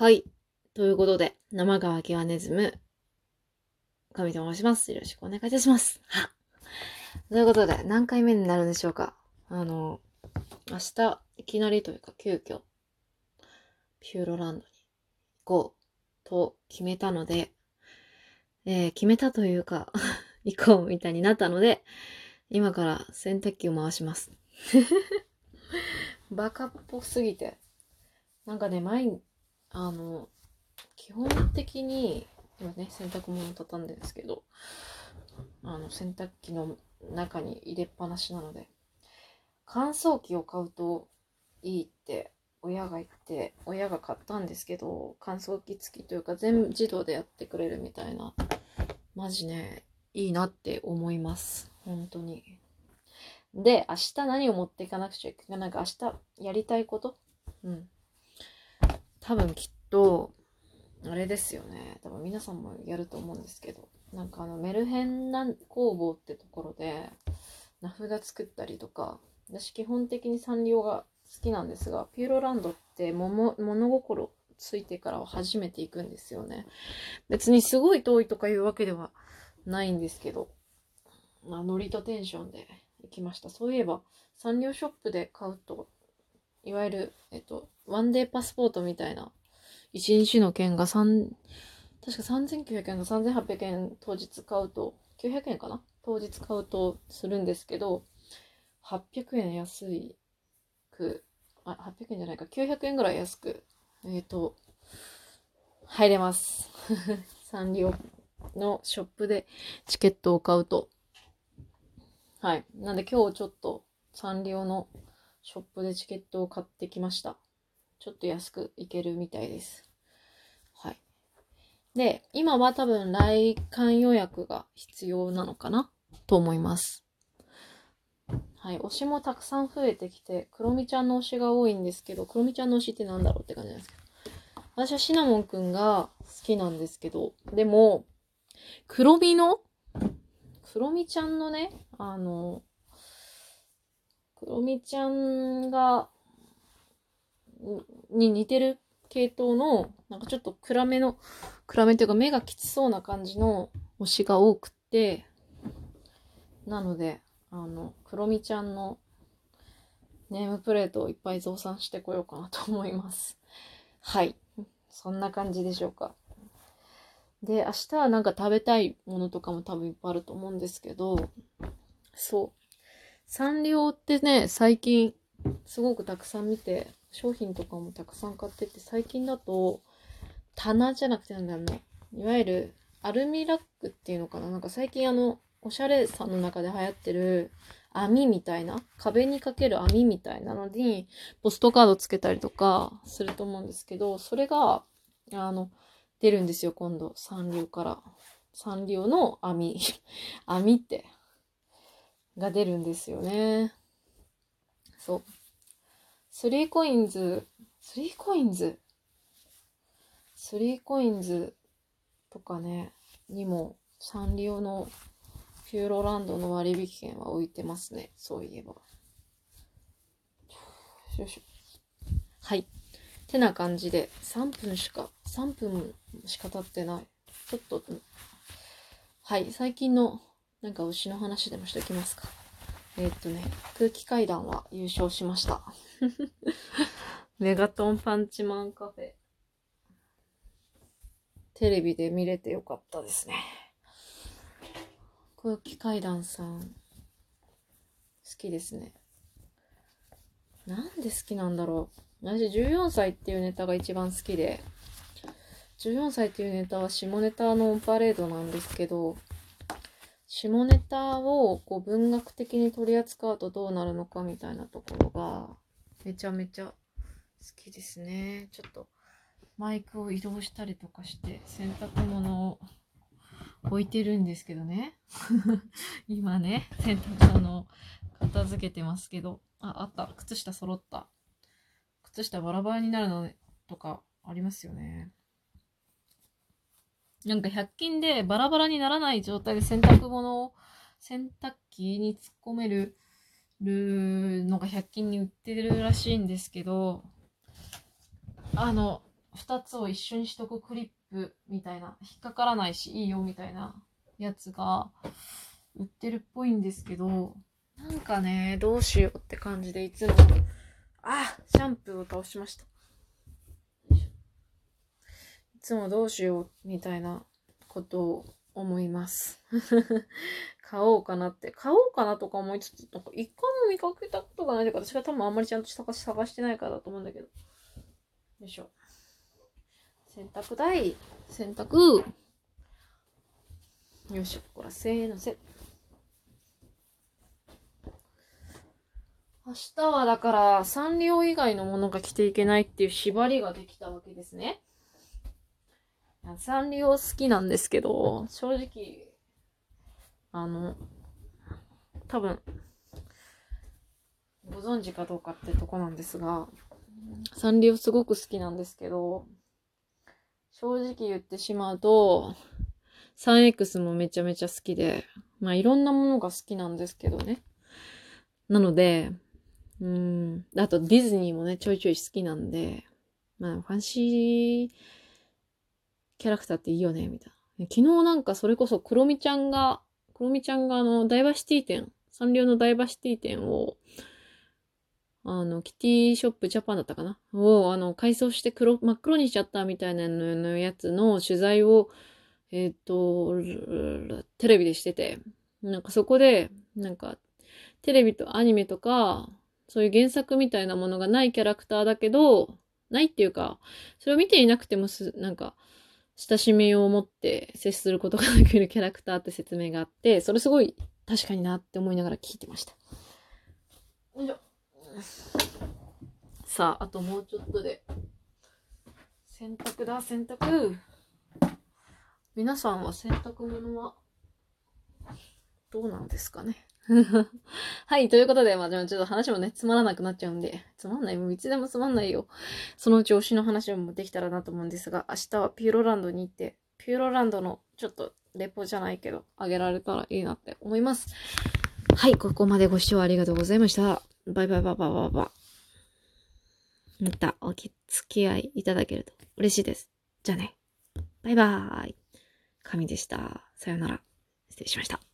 はい。ということで、生川キワネズム、神と申します。よろしくお願いいたします。は ということで、何回目になるんでしょうかあの、明日、いきなりというか、急遽、ピューロランドに行こうと決めたので、えー決めたというか、行こうみたいになったので、今から洗濯機を回します。バカっぽすぎて。なんかね、毎日、あの、基本的に、今ね、洗濯物畳んでるんですけど、あの、洗濯機の中に入れっぱなしなので、乾燥機を買うといいって親が言って、親が買ったんですけど、乾燥機付きというか全自動でやってくれるみたいな、マジね、いいなって思います。本当に。で、明日何を持っていかなくちゃいけないなんか明日やりたいこと？うん。多分きっと、あれですよね。多分皆さんもやると思うんですけど、なんかあのメルヘンな工房ってところで、名札作ったりとか、私基本的にサンリオが好きなんですが、ピューロランドって物心ついてからは初めて行くんですよね。別にすごい遠いとかいうわけではないんですけど、まあ、ノリとテンションで行きました。そういえば、サンリオショップで買うと、いわゆる、えっと、ワンデーパスポートみたいな、1日の券が3、確か3900円か3800円当日買うと、900円かな当日買うとするんですけど、800円安いく、あ、800円じゃないか、900円ぐらい安く、えっ、と、入れます。サンリオのショップでチケットを買うと。はい。なんで今日ちょっとサンリオのショップでチケットを買ってきました。ちょっと安く行けるみたいです。はい。で、今は多分来館予約が必要なのかな？と思います。はい。推しもたくさん増えてきて、クロミちゃんの推しが多いんですけど、クロミちゃんの推しってなんだろうって感じなんですけど。私はシナモンくんが好きなんですけど、でも、クロミの、クロミちゃんのね、あの、クロミちゃんが、に似てる系統の、なんかちょっと暗めの、暗めというか目がきつそうな感じの推しが多くって、なので、あの、クロミちゃんのネームプレートをいっぱい増産してこようかなと思います。はい。そんな感じでしょうか。で、明日はなんか食べたいものとかも多分いっぱいあると思うんですけど、そう。サンリオってね、最近すごくたくさん見て、商品とかもたくさん買ってて、最近だと、棚じゃなくてなんだろう。いわゆるアルミラックっていうのかななんか最近あの、おしゃれさんの中で流行ってる網みたいな、壁にかける網みたいなのに、ポストカードつけたりとかすると思うんですけど、それが、あの、出るんですよ、今度。サンリオから。サンリオの網。網って、が出るんですよね。そう。スリーコインズ、スリーコインズ、スリーコインズとかね、にもサンリオのピューロランドの割引券は置いてますね。そういえば。よいしょ。はい。てな感じで、3分しか、3分しか経ってない。ちょっと、はい。最近の、なんか牛の話でもしておきますか。えーっとね、空気階段は優勝しました。メガトンパンチマンカフェ。テレビで見れてよかったですね。空気階段さん、好きですね。なんで好きなんだろう。私14歳っていうネタが一番好きで、14歳っていうネタは下ネタのオンパレードなんですけど、下ネタをこう文学的に取り扱うとどうなるのかみたいなところが、めちゃめちゃ好きですね。ちょっとマイクを移動したりとかして洗濯物を置いてるんですけどね。今ね、洗濯物を片付けてますけど。あ、あった。靴下揃った。靴下バラバラになるのとかありますよね。なんか100均でバラバラにならない状態で洗濯物を洗濯機に突っ込めるのが100均に売ってるらしいんですけど、あの、2つを一緒にしとくクリップみたいな、引っかからないしいいよみたいなやつが売ってるっぽいんですけど、なんかね、どうしようって感じでいつも、あシャンプーを倒しました。いつもどうしようみたいなことを思います。買おうかなって。買おうかなとか思いつつ、なんか一回も見かけたことがないというか、私が多分あんまりちゃんと探し探してないからだと思うんだけど。よいしょ。洗濯台、洗濯。よいしょ。こら、せーのせ。明日はだから、サンリオ以外のものが着ていけないっていう縛りができたわけですね。サンリオ好きなんですけど、正直、あの、多分、ご存知かどうかってとこなんですが、サンリオすごく好きなんですけど、正直言ってしまうと、3X もめちゃめちゃ好きで、まあいろんなものが好きなんですけどね。なので、うん、あとディズニーもね、ちょいちょい好きなんで、まあファンシーキャラクターっていいよね、みたいな。昨日なんかそれこそクロミちゃんがクロミちゃんがあの、ダイバーシティ店、サンリオのダイバーシティ店を、あの、キティショップジャパンだったかな？を、あの、改装して黒、真っ黒にしちゃったみたいなのやつの取材を、えっ、ー、と、テレビでしてて、なんかそこで、なんか、テレビとアニメとか、そういう原作みたいなものがないキャラクターだけど、ないっていうか、それを見ていなくてもす、なんか、親しみを持って接することができるキャラクターって説明があって、それすごい確かになって思いながら聞いてました。よいしょ。さあ、あともうちょっとで。洗濯だ、洗濯。皆さんは洗濯物はどうなんですかね。はい。ということで、まあ、ちょっと話もね、つまらなくなっちゃうんで、つまんない。もういつでもつまんないよ。そのうち推しの話もできたらなと思うんですが、明日はピューロランドに行って、ピューロランドのちょっとレポじゃないけど、あげられたらいいなって思います。はい。ここまでご視聴ありがとうございました。バイバイバイバイバイバイ。またお付き合いいただけると嬉しいです。じゃあね。バイバーイ。神でした。さよなら。失礼しました。